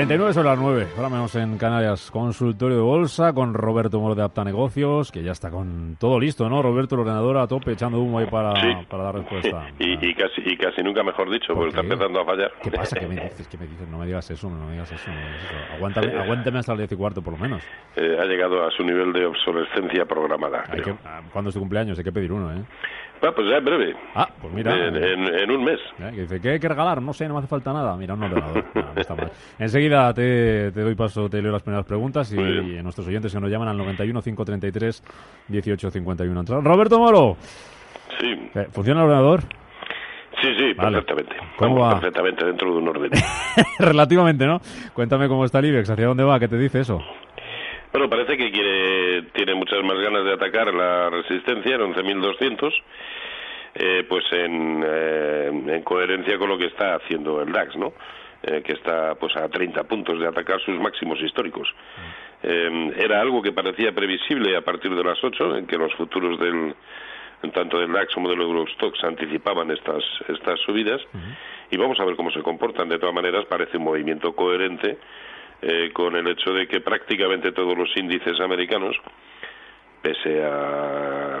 39 sobre las 9, ahora menos en Canarias, consultorio de bolsa con Roberto Moro de Apta Negocios, que ya está con todo listo, ¿no? Roberto, el ordenador a tope, echando humo ahí para, para dar respuesta. Y, casi, y casi nunca mejor dicho, porque está empezando a fallar. ¿Qué pasa? ¿Qué me dices? ¿Qué me dices? No me digas eso, no me digas eso. Aguántame, aguántame hasta el 10 y cuarto, por lo menos. Eh, ha llegado a su nivel de obsolescencia programada. Hay que, ah, ¿Cuándo es tu cumpleaños? Hay que pedir uno, ¿eh? Ah, pues ya en breve. Ah, pues mira. En, un mes. Que dice, ¿qué hay que regalar? No sé, no me hace falta nada. Mira, un ordenador. no, está mal. Enseguida te, te, doy paso, te leo las primeras preguntas y, y nuestros oyentes que nos llaman al 91 533 1851. Roberto Moro. Sí. Eh, ¿Funciona el ordenador? Sí, sí, perfectamente. ¿Cómo va? Perfectamente dentro de un orden. Relativamente, ¿no? Cuéntame cómo está el IBEX, hacia dónde va, ¿qué te dice eso? Bueno, parece que quiere, tiene muchas más ganas de atacar la resistencia en 11.200, eh, pues en, eh, en coherencia con lo que está haciendo el DAX, ¿no? Eh, que está pues a 30 puntos de atacar sus máximos históricos. Eh, era algo que parecía previsible a partir de las 8, en que los futuros del tanto del DAX como del Eurostox anticipaban estas estas subidas y vamos a ver cómo se comportan. De todas maneras, parece un movimiento coherente eh, con el hecho de que prácticamente todos los índices americanos, pese a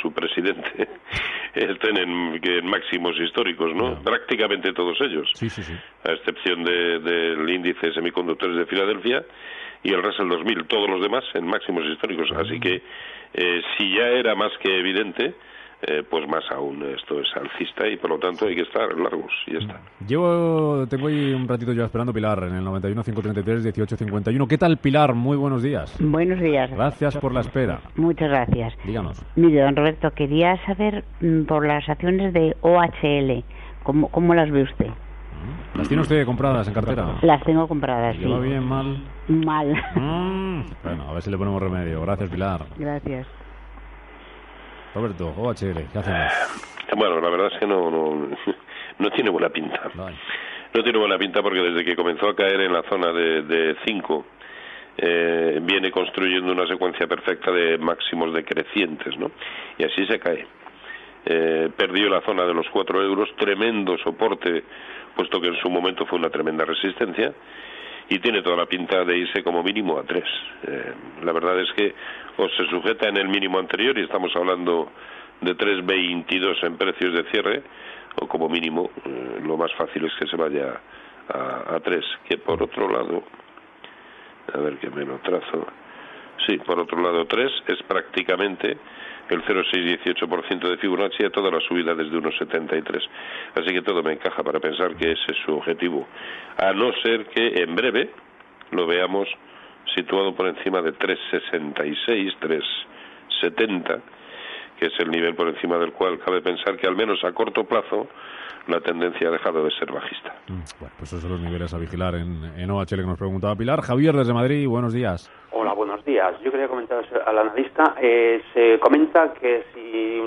su presidente, estén en, máximos históricos, ¿no? Prácticamente todos ellos, a excepción del índice semiconductores de Filadelfia y el Russell 2000, todos los demás en máximos históricos. Así que eh, si ya era más que evidente, eh, pues más aún esto es alcista y por lo tanto hay que estar largos y ya está. Llevo, tengo ahí un ratito ya esperando Pilar en el 91 533 18 51. ¿Qué tal Pilar? Muy buenos días. Buenos días. Gracias por la espera. Muchas gracias. Díganos. Mire, don Roberto, quería saber mm, por las acciones de OHL, ¿cómo, cómo las ve usted? ¿Las tiene usted compradas en cartera? Las tengo compradas, sí. ¿Va bien, mal? Mal. Mm. bueno, a ver si le ponemos remedio. Gracias, Pilar. Gracias. Roberto, OHL, ¿qué hacemos? Bueno, la verdad es que no, no, no tiene buena pinta. No tiene buena pinta porque desde que comenzó a caer en la zona de 5, eh, viene construyendo una secuencia perfecta de máximos decrecientes, ¿no? Y así se cae. Eh, perdió la zona de los 4 euros, tremendo soporte, puesto que en su momento fue una tremenda resistencia, y tiene toda la pinta de irse como mínimo a 3. Eh, la verdad es que o se sujeta en el mínimo anterior y estamos hablando de 3,22 en precios de cierre o como mínimo eh, lo más fácil es que se vaya a, a 3 que por otro lado a ver que me lo trazo sí por otro lado 3 es prácticamente el 0,618% de Fibonacci a toda la subida desde 1,73 así que todo me encaja para pensar que ese es su objetivo. A no ser que en breve lo veamos situado por encima de 366, 370, que es el nivel por encima del cual cabe pensar que al menos a corto plazo la tendencia ha dejado de ser bajista. Mm, bueno, pues esos son los niveles a vigilar en, en OHL que nos preguntaba Pilar. Javier desde Madrid, buenos días. Hola, buenos días. Yo quería comentar al analista, eh, se comenta que si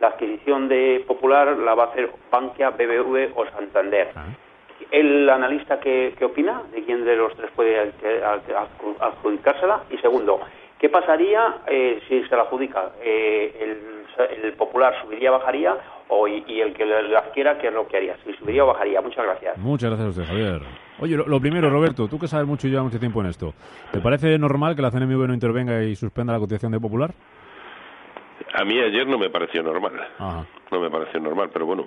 la adquisición de Popular la va a hacer Bankia, BBV o Santander. Ah el analista qué, opina de quién de los tres puede adjudicársela y segundo qué pasaría eh, si se la adjudica eh, el, el, popular subiría bajaría o y, el que la adquiera qué es lo que haría si subiría o bajaría. Muchas gracias. Muchas gracias a usted Javier. Oye lo, primero Roberto tú que sabes mucho y llevas mucho tiempo en esto ¿te parece normal que la CNMV no intervenga y suspenda la cotización de popular a mí ayer no me pareció normal. No me pareció normal pero bueno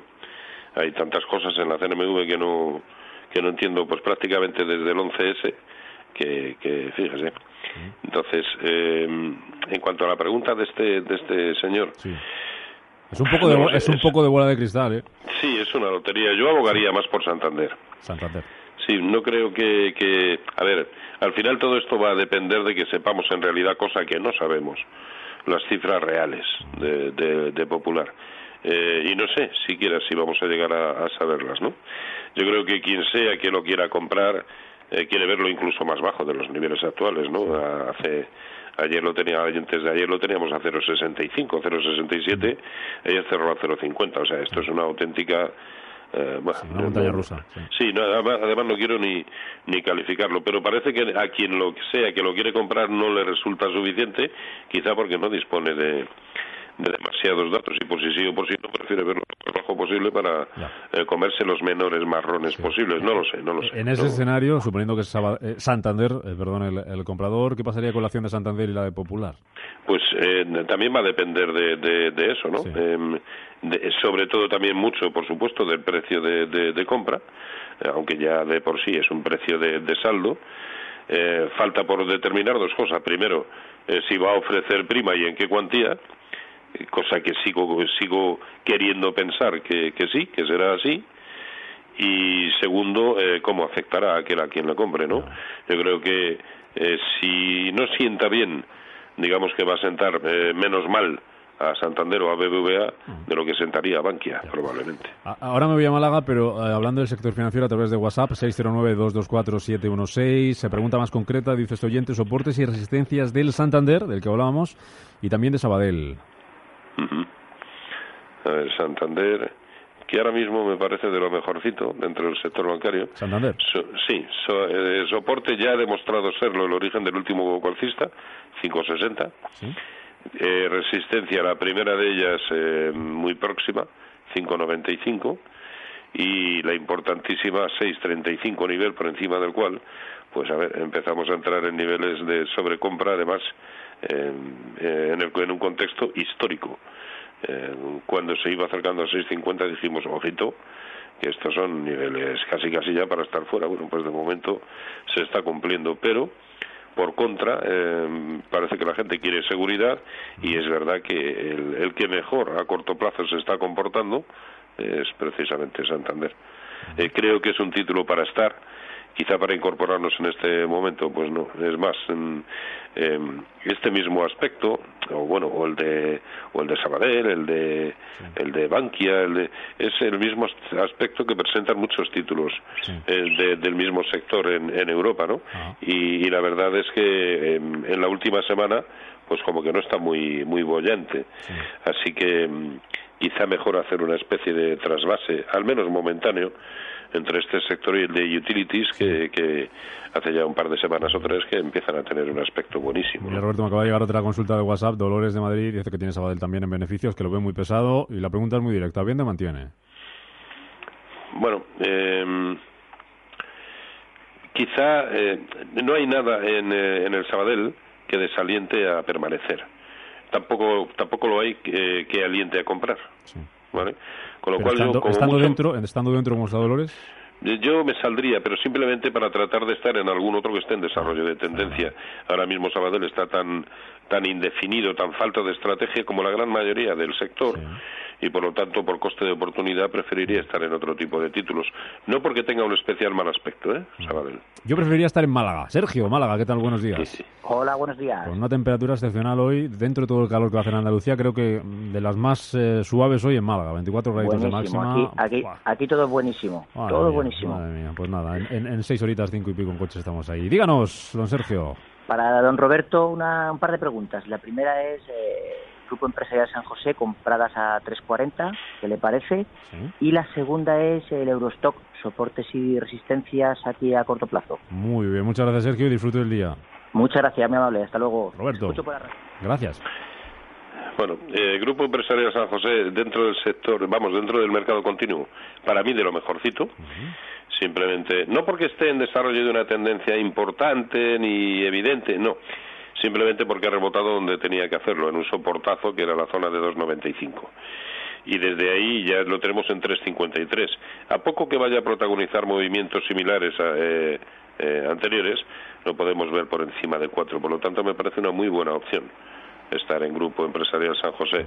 hay tantas cosas en la CNMV que no que no entiendo. Pues prácticamente desde el 11S que, que fíjese. Entonces eh, en cuanto a la pregunta de este de este señor es un poco de, es un poco de bola de cristal ¿eh? sí es una lotería. Yo abogaría más por Santander. Santander. Sí, no creo que, que, a ver, al final todo esto va a depender de que sepamos en realidad cosa que no sabemos, las cifras reales de, de, Popular. Eh, y no sé siquiera si vamos a llegar a, saberlas, ¿no? Yo creo que quien sea que lo quiera comprar eh, quiere verlo incluso más bajo de los niveles actuales, ¿no? Hace ayer lo tenía antes de ayer lo teníamos a 0.65, 0.67, ayer cerró a 0.50, o sea, esto es una auténtica eh, una montaña rusa. Sí, además, no quiero ni, ni calificarlo, pero parece que a quien lo sea que lo quiere comprar no le resulta suficiente, quizá porque no dispone de, de demasiados datos y por si sí o por si no prefiere verlo lo más bajo posible para eh, comerse los menores marrones posibles. No lo sé, no lo sé. En ese escenario, suponiendo que es eh, Santander, eh, perdón, el, comprador, ¿qué pasaría con la acción de Santander y la de Popular? Pues también va a depender de, de, eso, ¿no? Em, sobre todo también mucho, por supuesto, del precio de, de compra, aunque ya de por sí es un precio de, saldo. falta por determinar dos cosas. Primero, si va a ofrecer prima y en qué cuantía cosa que sigo, sigo queriendo pensar que, que sí, que será así. Y segundo, eh, cómo afectará a aquel a quien la compre, ¿no? Yo creo que eh, si no sienta bien, digamos que va a sentar eh, menos mal a Santander o a BBVA de lo que sentaría a Bankia, probablemente. Ahora me voy a Málaga, pero hablando del sector financiero a través de WhatsApp, 609-224-716, se pregunta más concreta, dice este oyente, soportes y resistencias del Santander, del que hablábamos, y también de Sabadell. A ver, Santander, que ahora mismo me parece de lo mejorcito dentro del sector bancario. Santander. sí, eh, soporte ya ha demostrado serlo el origen del último calcista, 560. ¿Sí? Eh, resistencia, la primera de ellas eh, muy próxima, 595. Y la importantísima 635 nivel por encima del cual, pues a ver, empezamos a entrar en niveles de sobrecompra, además en, en un contexto histórico. Cuando se iba acercando a 6.50 dijimos, ojito, que estos son niveles casi casi ya para estar fuera. Bueno, pues de momento se está cumpliendo, pero por contra, eh, parece que la gente quiere seguridad y es verdad que el, el, que mejor a corto plazo se está comportando es precisamente Santander. Eh, creo que es un título para estar quizá para incorporarnos en este momento, pues no, es más en, este mismo aspecto, o bueno, o el de o el de Sabadell, el de el de Bankia, el de, es el mismo aspecto que presentan muchos títulos eh, del mismo sector en, en Europa, ¿no? Y, la verdad es que en la última semana, pues como que no está muy muy bollante, así que em, quizá mejor hacer una especie de trasvase, al menos momentáneo entre este sector y el de utilities que, hace ya un par de semanas o tres que empiezan a tener un aspecto buenísimo. Mira, Roberto, me acaba de llegar otra consulta de WhatsApp, Dolores de Madrid, dice que tiene Sabadell también en beneficios, que lo ve muy pesado y la pregunta es muy directa, ¿bien de mantiene? Bueno, eh, quizá eh, no hay nada en, eh, en el Sabadell que desaliente a permanecer. Tampoco, tampoco lo hay que, que aliente a comprar. Sí. ¿Vale? Con lo cual estando, dentro, estando dentro como está Dolores. Yo me saldría, pero simplemente para tratar de estar en algún otro que esté en desarrollo de tendencia. Ahora mismo Sabadell está tan tan indefinido, tan falto de estrategia como la gran mayoría del sector y por lo tanto por coste de oportunidad preferiría estar en otro tipo de títulos. No porque tenga un especial mal aspecto, ¿eh? Sabadell. Yo preferiría estar en Málaga. Sergio, Málaga, ¿qué tal? Buenos días. Hola, buenos días. Con una temperatura excepcional hoy, dentro de todo el calor que va a hacer en Andalucía, creo que de las más eh, suaves hoy en Málaga, 24 grados de máxima. Aquí, aquí, todo buenísimo, todo buenísimo. Madre mía, pues nada, en, seis horitas, cinco y pico en coche estamos ahí. Díganos, don Sergio. Para don Roberto, una, un par de preguntas. La primera es, eh, Grupo Empresarial San José, compradas a 3.40, ¿qué le parece? Y la segunda es el Eurostock, soportes y resistencias aquí a corto plazo. Muy bien, muchas gracias Sergio y disfrute del día. Muchas gracias, muy amable. Hasta luego. Roberto. Gracias. Bueno, eh, Grupo Empresarial San José, dentro del sector, vamos, dentro del mercado continuo, para mí de lo mejorcito. Simplemente, no porque esté en desarrollo de una tendencia importante ni evidente, no. Simplemente porque ha rebotado donde tenía que hacerlo, en un soportazo que era la zona de 2.95 y desde ahí ya lo tenemos en 3.53. A poco que vaya a protagonizar movimientos similares a, eh, eh, anteriores, lo podemos ver por encima de 4. Por lo tanto, me parece una muy buena opción estar en Grupo Empresarial San José,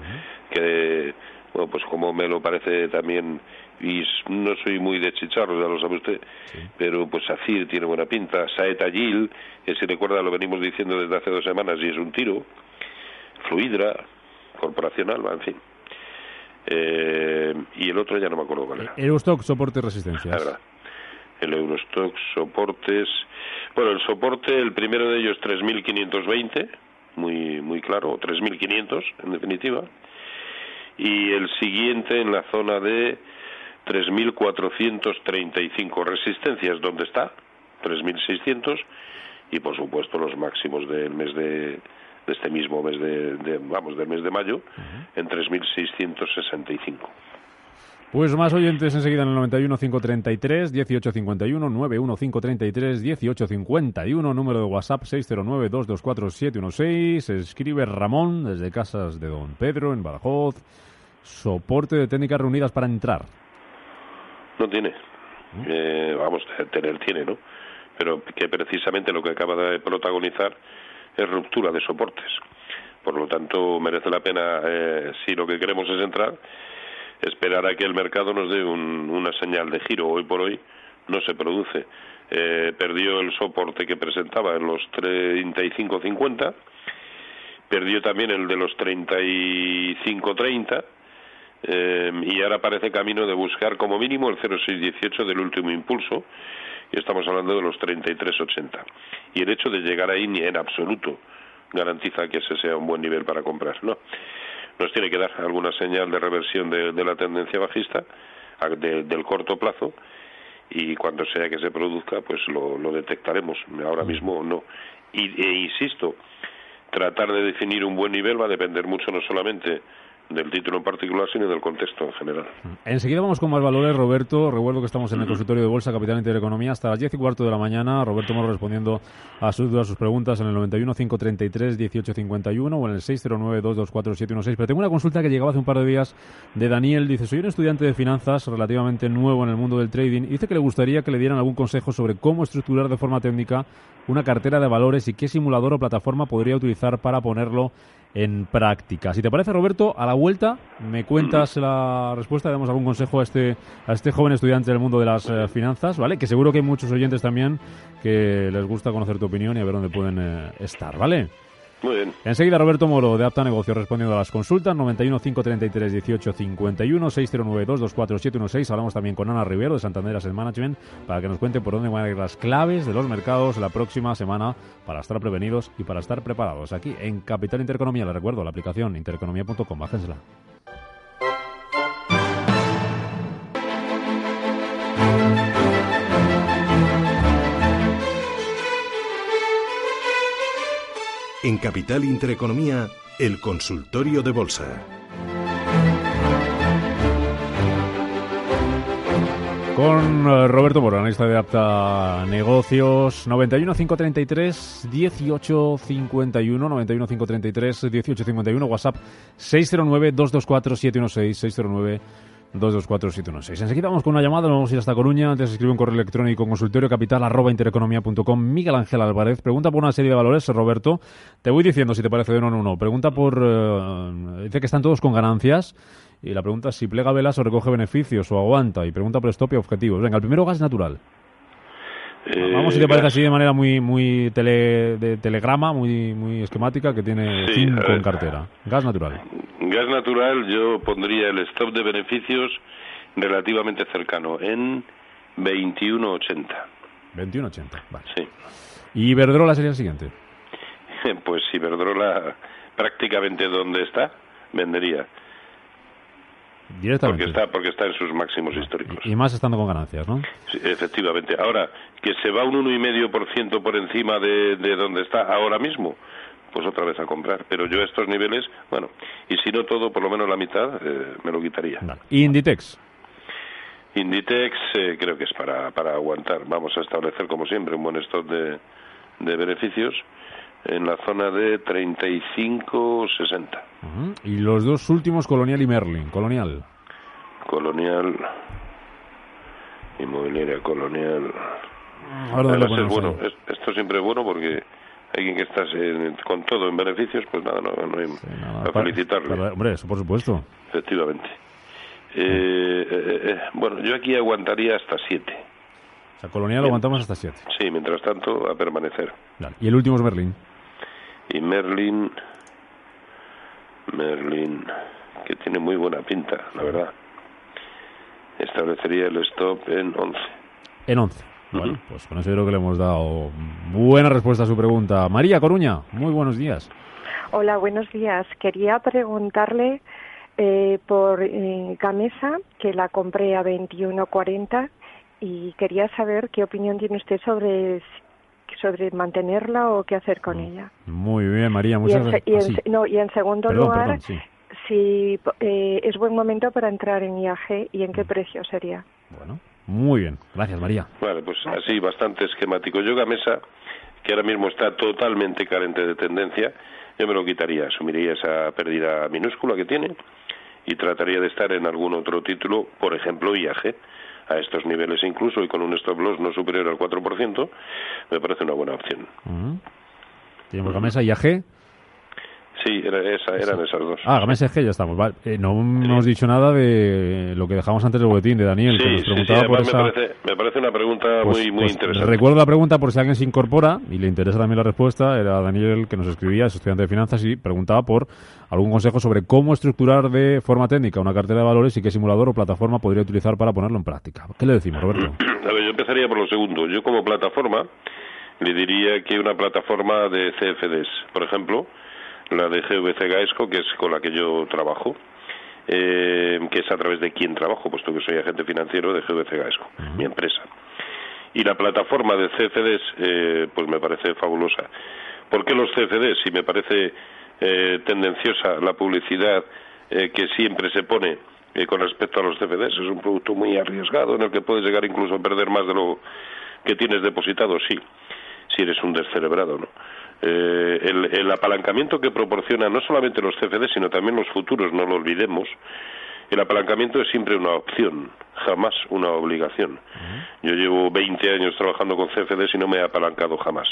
que bueno, pues como me lo parece también, y no soy muy de chicharros, ya lo sabe usted, pero pues Safir tiene buena pinta, Saeta Gil, que si recuerda lo venimos diciendo desde hace dos semanas y es un tiro, Fluidra, Corporacional, en fin. Eh, y el otro ya no me acuerdo cuál era. Eurostock, soporte y resistencia. El Eurostock, soportes. Bueno, el soporte, el primero de ellos 3.520, muy, muy claro, 3.500 en definitiva. Y el siguiente en la zona de 3.435 resistencias, ¿dónde está? 3.600 y por supuesto los máximos del mes de, de este mismo mes de, vamos del mes de mayo en 3.665. Pues más oyentes enseguida en el 91 533 1851 91 533 1851 número de WhatsApp 609 224 716 escribe Ramón desde Casas de Don Pedro en Badajoz. Soporte de técnicas reunidas para entrar. No tiene. Eh, vamos tener tiene no pero que precisamente lo que acaba de protagonizar es ruptura de soportes. Por lo tanto, merece la pena, eh, si lo que queremos es entrar, esperar a que el mercado nos dé una señal de giro. Hoy por hoy no se produce. Eh, perdió el soporte que presentaba en los 35.50, perdió también el de los 35.30 eh, y ahora parece camino de buscar como mínimo el 0,618 del último impulso y estamos hablando de los 33,80. Y el hecho de llegar ahí ni en absoluto garantiza que ese sea un buen nivel para comprar, ¿no? Nos tiene que dar alguna señal de reversión de, la tendencia bajista del corto plazo y cuando sea que se produzca, pues lo, detectaremos. Ahora mismo no. Y, e insisto, tratar de definir un buen nivel va a depender mucho no solamente del título en particular, sino del contexto en general. Enseguida vamos con más valores, Roberto. Recuerdo que estamos en el consultorio de Bolsa Capital Intereconomía hasta las 10 y cuarto de la mañana. Roberto Moro respondiendo a sus dudas, sus preguntas en el 91 533 1851 o en el 609 224 716. Pero tengo una consulta que llegaba hace un par de días de Daniel. Dice, soy un estudiante de finanzas relativamente nuevo en el mundo del trading. Dice que le gustaría que le dieran algún consejo sobre cómo estructurar de forma técnica una cartera de valores y qué simulador o plataforma podría utilizar para ponerlo en práctica. Si te parece, Roberto, a la vuelta me cuentas la respuesta, damos algún consejo a este, a este joven estudiante del mundo de las eh, finanzas, ¿vale? Que seguro que hay muchos oyentes también que les gusta conocer tu opinión y a ver dónde pueden eh, estar, ¿vale? Enseguida Roberto Moro de Apta Negocio respondiendo a las consultas 91 533 18 51 609 224 716. Hablamos también con Ana Rivero de Santander Asset Management para que nos cuente por dónde van a ir las claves de los mercados la próxima semana para estar prevenidos y para estar preparados. Aquí en Capital Intereconomía, le recuerdo la aplicación intereconomía.com, bájensela. En Capital Intereconomía, el consultorio de bolsa. Con eh, Roberto Moro, analista de Apta Negocios, 91 533 18 51, 91 533 18 51, WhatsApp 609 224 716 609 224-716. Enseguida vamos con una llamada, vamos a ir hasta Coruña. Antes escribe un correo electrónico consultorio capital arroba intereconomía.com. Miguel Ángel Álvarez pregunta por una serie de valores, Roberto. Te voy diciendo si te parece uno o no. Pregunta por. Eh, dice que están todos con ganancias. Y la pregunta es si plega velas o recoge beneficios o aguanta. Y pregunta por stop y objetivos. Venga, el primero gas natural. Eh, Vamos, si te parece así de manera muy muy tele, de telegrama, muy muy esquemática, que tiene cinco en cartera. Gas natural. Gas natural, yo pondría el stop de beneficios relativamente cercano, en 21.80. 21.80, vale. Sí. ¿Y Iberdrola sería el siguiente? Pues Iberdrola prácticamente donde está, vendería. Directamente. Porque está, porque está en sus máximos históricos. Y, más estando con ganancias, ¿no? Sí, efectivamente. Ahora, que se va un 1,5% por encima de, de donde está ahora mismo, pues otra vez a comprar. Pero yo a estos niveles, bueno, y si no todo, por lo menos la mitad, eh, me lo quitaría. ¿Y Inditex? Inditex eh, creo que es para, para aguantar. Vamos a establecer, como siempre, un buen stock de, de beneficios en la zona de 35-60. Y los dos últimos, Colonial y Merlin. Colonial. Colonial. Inmobiliaria Colonial. Ahora es bueno. Esto siempre es bueno porque alguien que está con todo en beneficios, pues nada, no, no hay a felicitarle. hombre, eso por supuesto. Efectivamente. Eh, bueno, yo aquí aguantaría hasta 7. O sea, Colonial lo aguantamos hasta 7. Sí, mientras tanto, a permanecer. Y el último es Merlin. Y Merlin. Merlin, que tiene muy buena pinta, la verdad. Establecería el stop en 11. En 11. Bueno, pues con eso creo que le hemos dado buena respuesta a su pregunta. María Coruña, muy buenos días. Hola, buenos días. Quería preguntarle eh, por eh, Gamesa, que la compré a 21.40 y quería saber qué opinión tiene usted sobre sobre mantenerla o qué hacer con mm. ella. Muy bien, María, muchas gracias. Y, en, ah, no, y en segundo lugar, si eh, es buen momento para entrar en IAG y en qué mm. precio sería. Bueno, muy bien, gracias María. Vale, pues así, bastante esquemático. Yo Gamesa, que ahora mismo está totalmente carente de tendencia, yo me lo quitaría, asumiría esa pérdida minúscula que tiene y trataría de estar en algún otro título, por ejemplo IAG, a estos niveles incluso y con un stop loss no superior al 4%, me parece una buena opción. Tenemos Gamesa IAG Sí, era esa, eran esas dos. Ah, Gamesa ya estamos. Vale. Eh, no hemos dicho nada de lo que dejamos antes del boletín de Daniel, que nos preguntaba por esa... me, parece, me parece una pregunta pues, muy, muy pues, interesante. Recuerdo la pregunta por si alguien se incorpora y le interesa también la respuesta. Era Daniel que nos escribía, es estudiante de finanzas y preguntaba por algún consejo sobre cómo estructurar de forma técnica una cartera de valores y qué simulador o plataforma podría utilizar para ponerlo en práctica. ¿Qué le decimos, Roberto? A ver, yo empezaría por lo segundo. Yo como plataforma le diría que una plataforma de CFDs, por ejemplo, la de GVC Gaesco, que es con la que yo trabajo, eh, que es a través de quien trabajo, puesto que soy agente financiero de GVC Gaesco, mi empresa. Y la plataforma de CFDs, eh, pues me parece fabulosa. ¿Por qué los CFDs? Si me parece eh, tendenciosa la publicidad que siempre se pone con respecto a los CFDs, es un producto muy arriesgado en el que puedes llegar incluso a perder más de lo que tienes depositado, sí, si eres un descerebrado, ¿no? Eh, el, apalancamiento que proporciona no solamente los CFD, sino también los futuros, no lo olvidemos, el apalancamiento es siempre una opción, jamás una obligación. Yo llevo 20 años trabajando con CFDs y no me he apalancado jamás.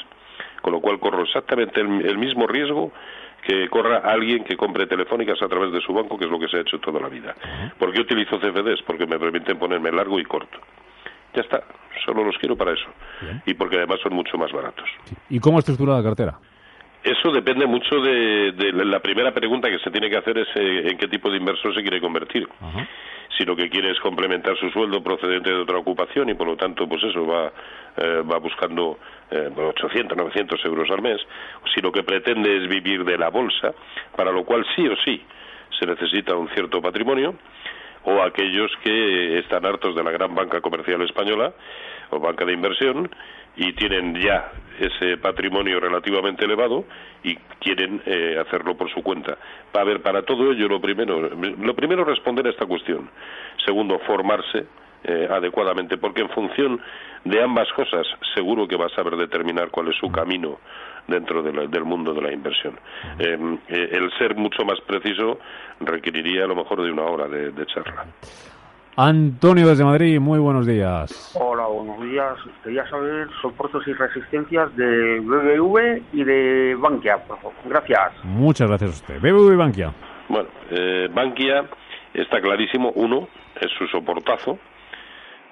Con lo cual corro exactamente el, mismo riesgo que corra alguien que compre telefónicas a través de su banco, que es lo que se ha hecho toda la vida. ¿Por qué utilizo CFDs? Porque me permiten ponerme largo y corto. Ya está, solo los quiero para eso. Y porque además son mucho más baratos. ¿Y cómo estructura la cartera? Eso depende mucho de, la primera pregunta que se tiene que hacer es eh, en qué tipo de inversor se quiere convertir. Si lo que quiere es complementar su sueldo procedente de otra ocupación y por lo tanto pues eso va, eh, va buscando eh, 800, 900 euros al mes, si lo que pretende es vivir de la bolsa, para lo cual sí o sí se necesita un cierto patrimonio, o aquellos que están hartos de la gran banca comercial española o banca de inversión y tienen ya ese patrimonio relativamente elevado y quieren eh, hacerlo por su cuenta. A ver, para todo ello lo primero, lo primero responder a esta cuestión. Segundo, formarse eh, adecuadamente, porque en función de ambas cosas seguro que va a saber determinar cuál es su camino dentro del mundo de la inversión. Em, eh, el ser mucho más preciso requeriría a lo mejor de una hora de, charla. Antonio desde Madrid, muy buenos días. Hola, buenos días. Quería saber soportes y resistencias de BBV y de Bankia, por favor. Gracias. Muchas gracias a usted. BBV y Bankia. Bueno, eh, Bankia está clarísimo. Uno es su soportazo.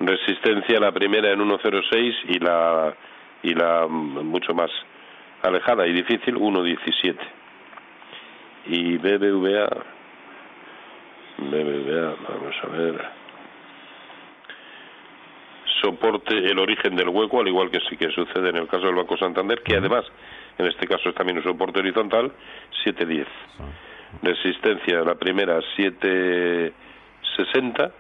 Resistencia la primera en 1.06 y la y la mm, mucho más alejada y difícil 1.17 y BBVA BBVA vamos a ver. Soporte el origen del hueco al igual que sí que sucede en el caso del Banco Santander que además en este caso es también un soporte horizontal 7.10 resistencia la primera 7.60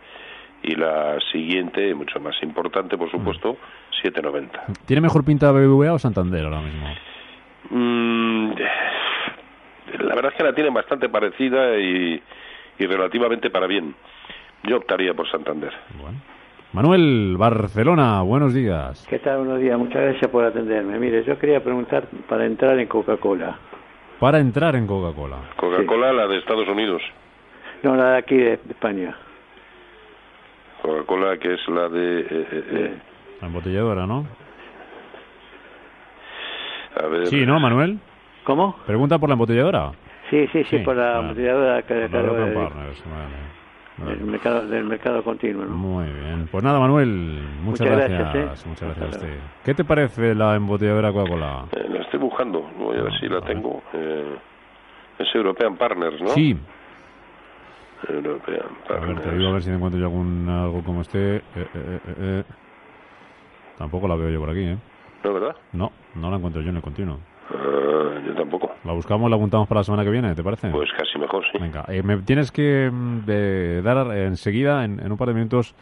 y la siguiente, mucho más importante, por supuesto, 7.90. ¿Tiene mejor pinta BBVA o Santander ahora mismo? Mm, la verdad es que la tienen bastante parecida y, relativamente para bien. Yo optaría por Santander. Manuel, Barcelona, buenos días. ¿Qué tal? Buenos días, muchas gracias por atenderme. Mire, yo quería preguntar para entrar en Coca-Cola. Para entrar en Coca-Cola. Coca-Cola, la de Estados Unidos. No, la de aquí, de, España. Coca-Cola, que es la de... Eh, eh, eh. La embotelladora, ¿no? Sí, ¿no, Manuel? ¿Cómo? Pregunta por la embotelladora. Sí, sí, sí, por la embotelladora que, del mercado, del mercado continuo. Muy bien. Pues nada, Manuel, muchas, gracias. ¿eh? Muchas gracias a usted. ¿Qué te parece la embotelladora Coca-Cola? Eh, la estoy buscando, voy a ver si la tengo. Eh, es European Partners, ¿no? Sí. European Partners. A ver, te digo a ver si encuentro yo algún, algo como este. Tampoco la veo yo por aquí, ¿eh? ¿No, verdad? No, no la encuentro yo en el continuo. Ah, yo tampoco. La buscamos, la apuntamos para la semana que viene, ¿te parece? Pues casi mejor, sí. Venga, eh, me tienes que mm, dar enseguida, en, un par de minutos,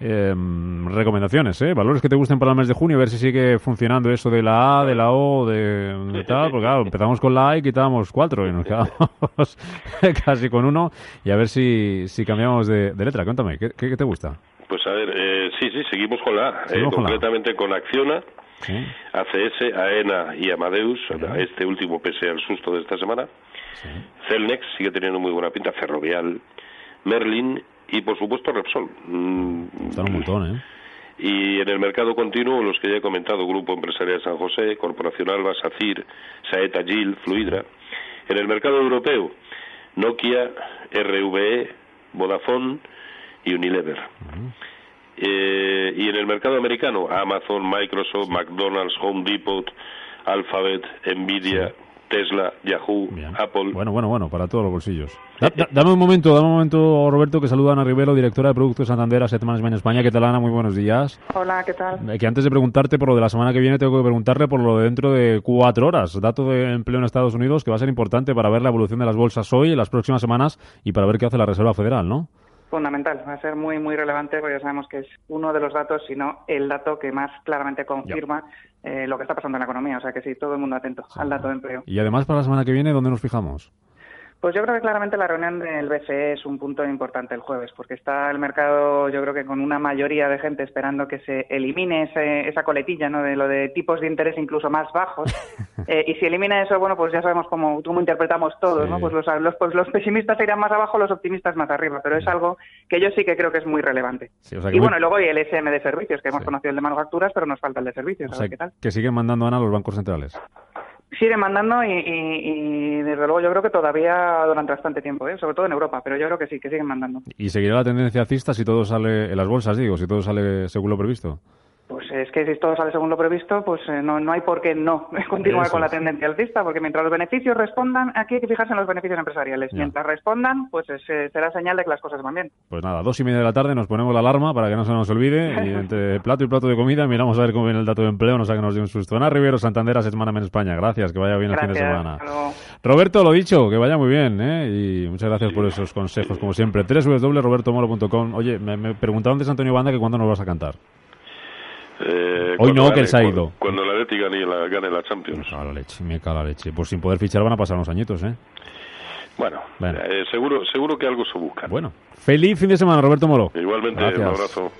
em, recomendaciones, ¿eh? Valores que te gusten para el mes de junio, a ver si sigue funcionando eso de la A, de la O, de, tal, porque claro, empezamos con la A y quitábamos cuatro y nos quedamos casi con uno y a ver si, si cambiamos de, letra. Cuéntame, ¿qué, ¿qué, te gusta? Pues a ver, eh, sí, sí, seguimos con la A, eh, concretamente con, Acciona. ACS, AENA y Amadeus, este último pese al susto de esta semana. Celnex sigue teniendo muy buena pinta, Ferrovial, Merlin y por supuesto Repsol. Mm, Están un montón, ¿eh? Y en el mercado continuo, los que ya he comentado, Grupo Empresarial San José, Corporación Alba, SACIR, Saeta Gil, Fluidra. En el mercado europeo, Nokia, RVE, Vodafone y Unilever. Eh, y en el mercado americano, Amazon, Microsoft, McDonald's, Home Depot, Alphabet, Nvidia, Tesla, Yahoo, Apple. Bueno, bueno, bueno, para todos los bolsillos. dame un momento, dame un momento, Roberto, que saluda a Ana Rivero, directora de Productos Santander, Asset Management España. ¿Qué tal, Ana? Muy buenos días. Hola, ¿qué tal? Eh, que antes de preguntarte por lo de la semana que viene, tengo que preguntarle por lo de dentro de cuatro horas. Dato de empleo en Estados Unidos que va a ser importante para ver la evolución de las bolsas hoy, en las próximas semanas y para ver qué hace la Reserva Federal, ¿no? Fundamental, va a ser muy muy relevante porque ya sabemos que es uno de los datos, si no el dato que más claramente confirma eh, lo que está pasando en la economía. O sea que sí, todo el mundo atento al dato de empleo. Y además para la semana que viene, ¿dónde nos fijamos? Pues yo creo que claramente la reunión del BCE es un punto importante el jueves, porque está el mercado, yo creo que con una mayoría de gente esperando que se elimine esa coletilla, ¿no? De lo de tipos de interés incluso más bajos. Eh, y si elimina eso, bueno, pues ya sabemos cómo, cómo interpretamos todos, ¿no? Pues los, los, pues los pesimistas irán más abajo, los optimistas más arriba, pero es algo que yo sí que creo que es muy relevante. y bueno, luego y el SM de servicios, que hemos conocido el de manufacturas, pero nos falta el de servicios, a ver qué tal. Que siguen mandando, Ana, los bancos centrales sigue mandando y, y, desde luego yo creo que todavía durante bastante tiempo, ¿eh? sobre todo en Europa, pero yo creo que sí, que siguen mandando. ¿Y seguirá la tendencia alcista si todo sale en las bolsas, digo, si todo sale según lo previsto? Pues es que si todo sale según lo previsto, pues eh, no, no hay por qué no continuar con la tendencia alcista, porque mientras los beneficios respondan, aquí hay que fijarse en los beneficios empresariales. Mientras respondan, pues eh, será señal de que las cosas van bien. Pues nada, dos y media de la tarde nos ponemos la alarma para que no se nos olvide y entre plato y plato de comida miramos a ver cómo viene el dato de empleo, no sea que nos dé un susto. Ana Rivero, Santander, semana en España. Gracias, que vaya bien el fin de semana. Roberto, lo dicho, que vaya muy bien, ¿eh? Y muchas gracias por esos consejos, como siempre. www.robertomoro.com. Oye, me, me preguntaban de Antonio Banda que cuándo nos vas a cantar. Eh, Hoy no, que él se ha ido. Cuando, la Leti gane la, gane la Champions. Me cago la leche, me cago la leche. Pues sin poder fichar van a pasar unos añitos, ¿eh? Bueno, eh, seguro, seguro que algo se busca. Bueno, feliz fin de semana, Roberto Moro. Igualmente, un abrazo.